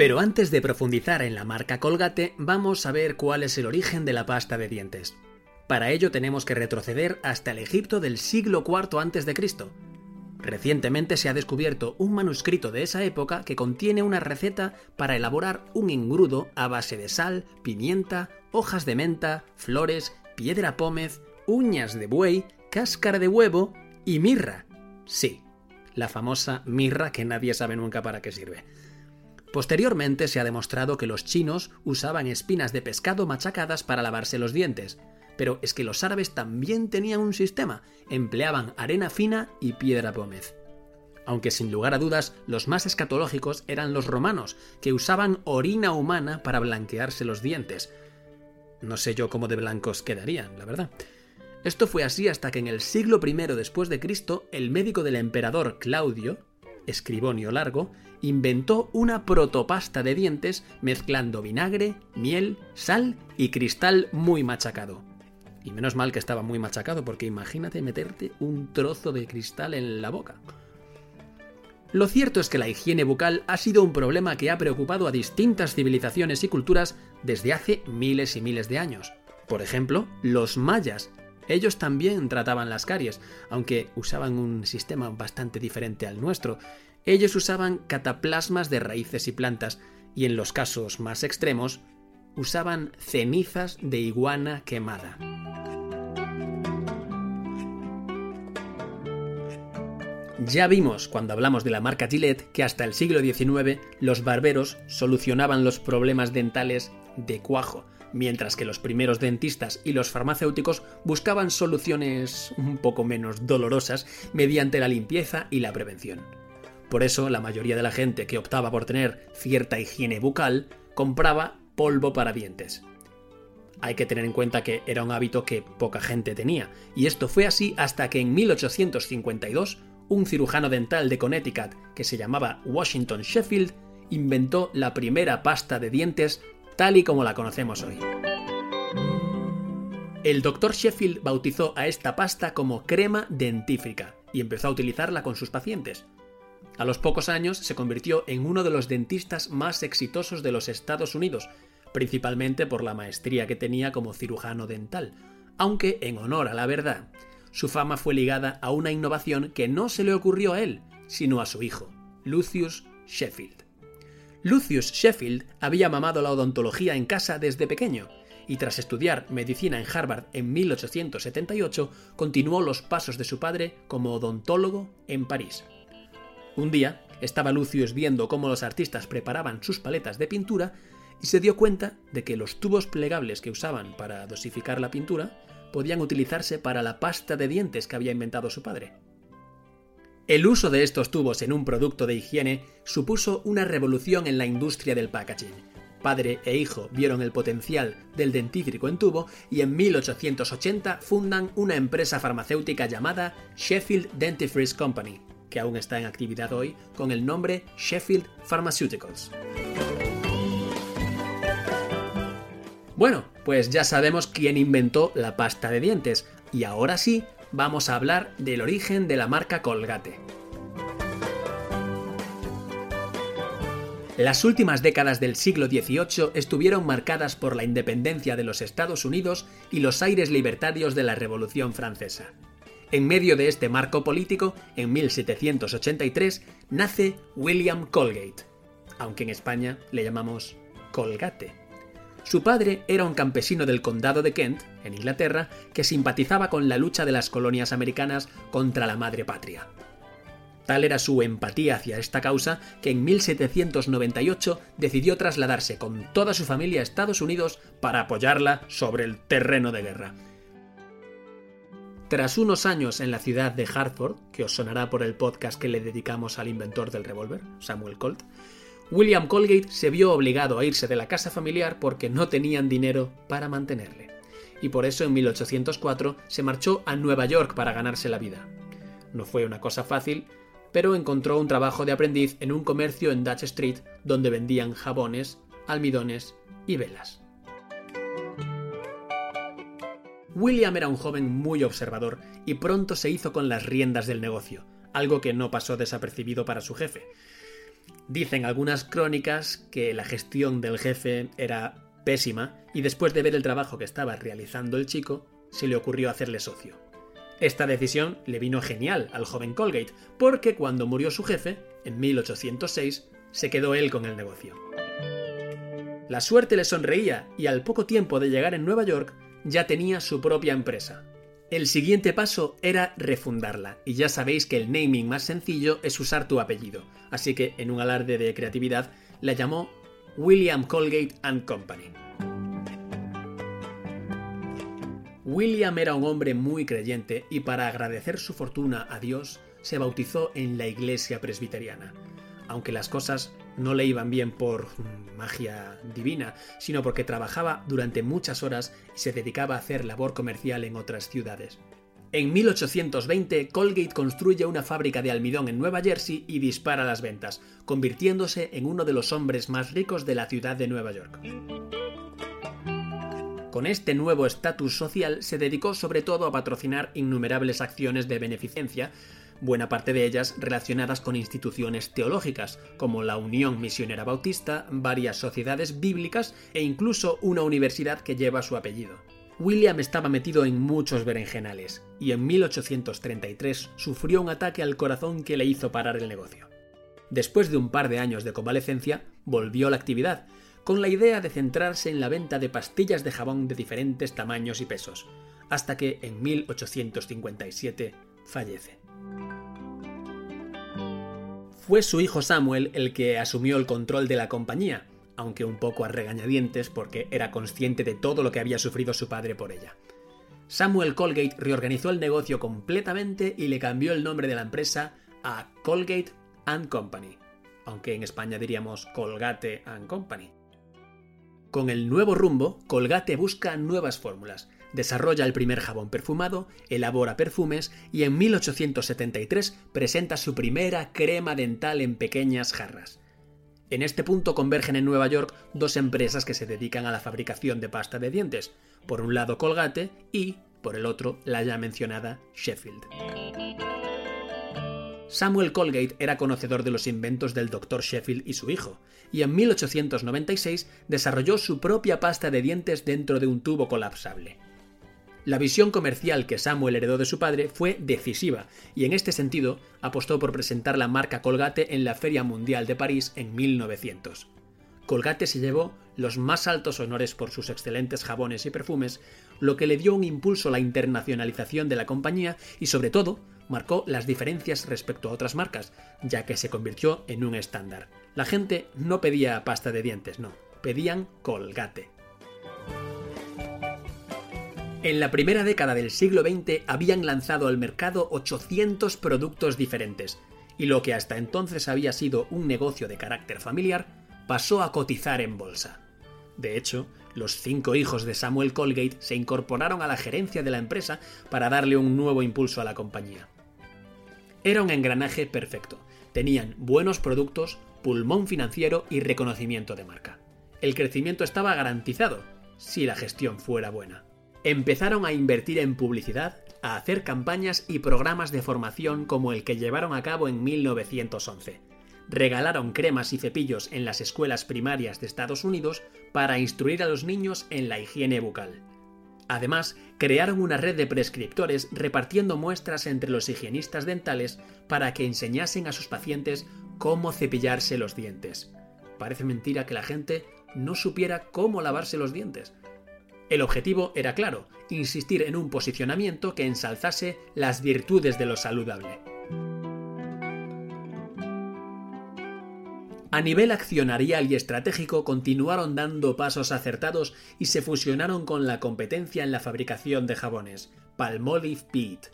Pero antes de profundizar en la marca Colgate, vamos a ver cuál es el origen de la pasta de dientes. Para ello tenemos que retroceder hasta el Egipto del siglo IV a.C. Recientemente se ha descubierto un manuscrito de esa época que contiene una receta para elaborar un engrudo a base de sal, pimienta, hojas de menta, flores, piedra pómez, uñas de buey, cáscara de huevo y mirra. Sí, la famosa mirra que nadie sabe nunca para qué sirve. Posteriormente se ha demostrado que los chinos usaban espinas de pescado machacadas para lavarse los dientes, pero es que los árabes también tenían un sistema, empleaban arena fina y piedra pómez. Aunque sin lugar a dudas los más escatológicos eran los romanos, que usaban orina humana para blanquearse los dientes. No sé yo cómo de blancos quedarían, la verdad. Esto fue así hasta que en el siglo I después de Cristo el médico del emperador Claudio, escribonio largo, inventó una protopasta de dientes mezclando vinagre, miel, sal y cristal muy machacado. Y menos mal que estaba muy machacado, porque imagínate meterte un trozo de cristal en la boca. Lo cierto es que la higiene bucal ha sido un problema que ha preocupado a distintas civilizaciones y culturas desde hace miles y miles de años. Por ejemplo, los mayas. Ellos también trataban las caries, aunque usaban un sistema bastante diferente al nuestro, ellos usaban cataplasmas de raíces y plantas, y en los casos más extremos, usaban cenizas de iguana quemada. Ya vimos cuando hablamos de la marca Gillette que hasta el siglo XIX los barberos solucionaban los problemas dentales de cuajo, mientras que los primeros dentistas y los farmacéuticos buscaban soluciones un poco menos dolorosas mediante la limpieza y la prevención. Por eso la mayoría de la gente que optaba por tener cierta higiene bucal compraba polvo para dientes. Hay que tener en cuenta que era un hábito que poca gente tenía, y esto fue así hasta que en 1852 un cirujano dental de Connecticut que se llamaba Washington Sheffield inventó la primera pasta de dientes tal y como la conocemos hoy. El doctor Sheffield bautizó a esta pasta como crema dentífrica y empezó a utilizarla con sus pacientes. A los pocos años se convirtió en uno de los dentistas más exitosos de los Estados Unidos, principalmente por la maestría que tenía como cirujano dental, aunque, en honor a la verdad, su fama fue ligada a una innovación que no se le ocurrió a él, sino a su hijo, Lucius Sheffield. Lucius Sheffield había mamado la odontología en casa desde pequeño, y tras estudiar medicina en Harvard en 1878, continuó los pasos de su padre como odontólogo en París. Un día estaba Lucius viendo cómo los artistas preparaban sus paletas de pintura y se dio cuenta de que los tubos plegables que usaban para dosificar la pintura podían utilizarse para la pasta de dientes que había inventado su padre. El uso de estos tubos en un producto de higiene supuso una revolución en la industria del packaging. Padre e hijo vieron el potencial del dentífrico en tubo y en 1880 fundan una empresa farmacéutica llamada Sheffield Dentifrice Company, que aún está en actividad hoy con el nombre Sheffield Pharmaceuticals. Bueno, pues ya sabemos quién inventó la pasta de dientes y ahora sí vamos a hablar del origen de la marca Colgate. Las últimas décadas del siglo XVIII estuvieron marcadas por la independencia de los Estados Unidos y los aires libertarios de la Revolución Francesa. En medio de este marco político, en 1783, nace William Colgate, aunque en España le llamamos Colgate. Su padre era un campesino del condado de Kent, en Inglaterra, que simpatizaba con la lucha de las colonias americanas contra la madre patria. Tal era su empatía hacia esta causa que en 1798 decidió trasladarse con toda su familia a Estados Unidos para apoyarla sobre el terreno de guerra. Tras unos años en la ciudad de Hartford, que os sonará por el podcast que le dedicamos al inventor del revólver, Samuel Colt, William Colgate se vio obligado a irse de la casa familiar porque no tenían dinero para mantenerle. Y por eso en 1804 se marchó a Nueva York para ganarse la vida. No fue una cosa fácil, pero encontró un trabajo de aprendiz en un comercio en Dutch Street donde vendían jabones, almidones y velas. William era un joven muy observador y pronto se hizo con las riendas del negocio, algo que no pasó desapercibido para su jefe. Dicen algunas crónicas que la gestión del jefe era pésima y después de ver el trabajo que estaba realizando el chico, se le ocurrió hacerle socio. Esta decisión le vino genial al joven Colgate, porque cuando murió su jefe, en 1806, se quedó él con el negocio. La suerte le sonreía y al poco tiempo de llegar en Nueva York ya tenía su propia empresa. El siguiente paso era refundarla, y ya sabéis que el naming más sencillo es usar tu apellido, así que en un alarde de creatividad la llamó William Colgate ⁇ Company. William era un hombre muy creyente y para agradecer su fortuna a Dios se bautizó en la iglesia presbiteriana, aunque las cosas no le iban bien por magia divina, sino porque trabajaba durante muchas horas y se dedicaba a hacer labor comercial en otras ciudades. En 1820, Colgate construye una fábrica de almidón en Nueva Jersey y dispara las ventas, convirtiéndose en uno de los hombres más ricos de la ciudad de Nueva York. Con este nuevo estatus social se dedicó sobre todo a patrocinar innumerables acciones de beneficencia, buena parte de ellas relacionadas con instituciones teológicas, como la Unión Misionera Bautista, varias sociedades bíblicas e incluso una universidad que lleva su apellido. William estaba metido en muchos berenjenales, y en 1833 sufrió un ataque al corazón que le hizo parar el negocio. Después de un par de años de convalecencia, volvió a la actividad, con la idea de centrarse en la venta de pastillas de jabón de diferentes tamaños y pesos, hasta que en 1857 fallece. Fue su hijo Samuel el que asumió el control de la compañía, aunque un poco a regañadientes porque era consciente de todo lo que había sufrido su padre por ella. Samuel Colgate reorganizó el negocio completamente y le cambió el nombre de la empresa a Colgate ⁇ Company, aunque en España diríamos Colgate ⁇ Company. Con el nuevo rumbo, Colgate busca nuevas fórmulas, desarrolla el primer jabón perfumado, elabora perfumes y en 1873 presenta su primera crema dental en pequeñas jarras. En este punto convergen en Nueva York dos empresas que se dedican a la fabricación de pasta de dientes, por un lado Colgate y, por el otro, la ya mencionada Sheffield. Samuel Colgate era conocedor de los inventos del Dr. Sheffield y su hijo, y en 1896 desarrolló su propia pasta de dientes dentro de un tubo colapsable. La visión comercial que Samuel heredó de su padre fue decisiva, y en este sentido apostó por presentar la marca Colgate en la Feria Mundial de París en 1900. Colgate se llevó los más altos honores por sus excelentes jabones y perfumes, lo que le dio un impulso a la internacionalización de la compañía y sobre todo marcó las diferencias respecto a otras marcas, ya que se convirtió en un estándar. La gente no pedía pasta de dientes, no, pedían colgate. En la primera década del siglo XX habían lanzado al mercado 800 productos diferentes, y lo que hasta entonces había sido un negocio de carácter familiar pasó a cotizar en bolsa. De hecho, los cinco hijos de Samuel Colgate se incorporaron a la gerencia de la empresa para darle un nuevo impulso a la compañía. Era un engranaje perfecto. Tenían buenos productos, pulmón financiero y reconocimiento de marca. El crecimiento estaba garantizado, si la gestión fuera buena. Empezaron a invertir en publicidad, a hacer campañas y programas de formación como el que llevaron a cabo en 1911. Regalaron cremas y cepillos en las escuelas primarias de Estados Unidos para instruir a los niños en la higiene bucal. Además, crearon una red de prescriptores repartiendo muestras entre los higienistas dentales para que enseñasen a sus pacientes cómo cepillarse los dientes. Parece mentira que la gente no supiera cómo lavarse los dientes. El objetivo era claro, insistir en un posicionamiento que ensalzase las virtudes de lo saludable. A nivel accionarial y estratégico continuaron dando pasos acertados y se fusionaron con la competencia en la fabricación de jabones, Palmolive Pete.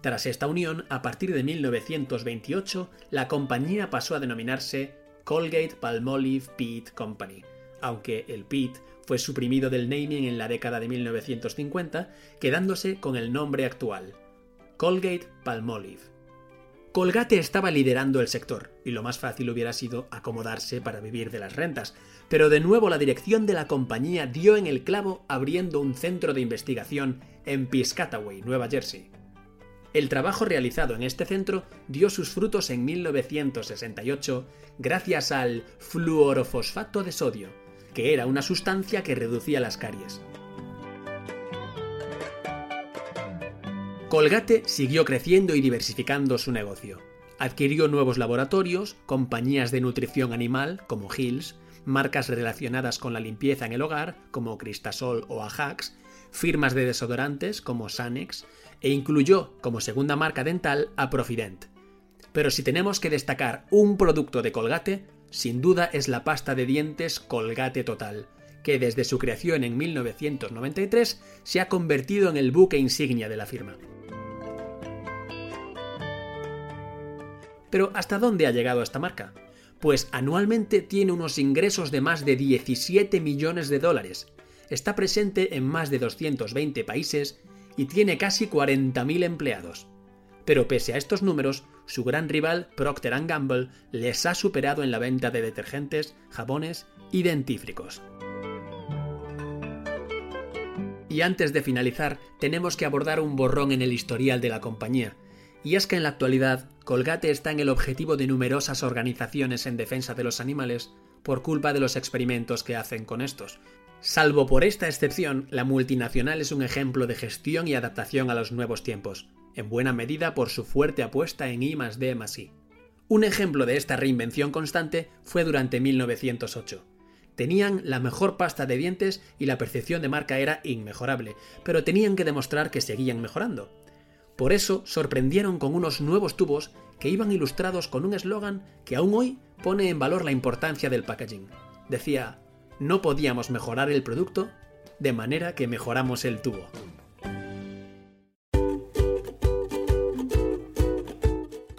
Tras esta unión, a partir de 1928, la compañía pasó a denominarse Colgate Palmolive Pete Company, aunque el Pete fue suprimido del naming en la década de 1950, quedándose con el nombre actual, Colgate Palmolive. Colgate estaba liderando el sector, y lo más fácil hubiera sido acomodarse para vivir de las rentas, pero de nuevo la dirección de la compañía dio en el clavo abriendo un centro de investigación en Piscataway, Nueva Jersey. El trabajo realizado en este centro dio sus frutos en 1968 gracias al fluorofosfato de sodio, que era una sustancia que reducía las caries. Colgate siguió creciendo y diversificando su negocio. Adquirió nuevos laboratorios, compañías de nutrición animal como Hills, marcas relacionadas con la limpieza en el hogar como Cristasol o Ajax, firmas de desodorantes como Sanex e incluyó como segunda marca dental a Profident. Pero si tenemos que destacar un producto de Colgate, sin duda es la pasta de dientes Colgate Total, que desde su creación en 1993 se ha convertido en el buque insignia de la firma. Pero ¿hasta dónde ha llegado esta marca? Pues anualmente tiene unos ingresos de más de 17 millones de dólares, está presente en más de 220 países y tiene casi 40.000 empleados. Pero pese a estos números, su gran rival Procter ⁇ Gamble les ha superado en la venta de detergentes, jabones y dentífricos. Y antes de finalizar, tenemos que abordar un borrón en el historial de la compañía, y es que en la actualidad Colgate está en el objetivo de numerosas organizaciones en defensa de los animales por culpa de los experimentos que hacen con estos. Salvo por esta excepción, la multinacional es un ejemplo de gestión y adaptación a los nuevos tiempos, en buena medida por su fuerte apuesta en I D I. Un ejemplo de esta reinvención constante fue durante 1908. Tenían la mejor pasta de dientes y la percepción de marca era inmejorable, pero tenían que demostrar que seguían mejorando. Por eso sorprendieron con unos nuevos tubos que iban ilustrados con un eslogan que aún hoy pone en valor la importancia del packaging. Decía, no podíamos mejorar el producto, de manera que mejoramos el tubo.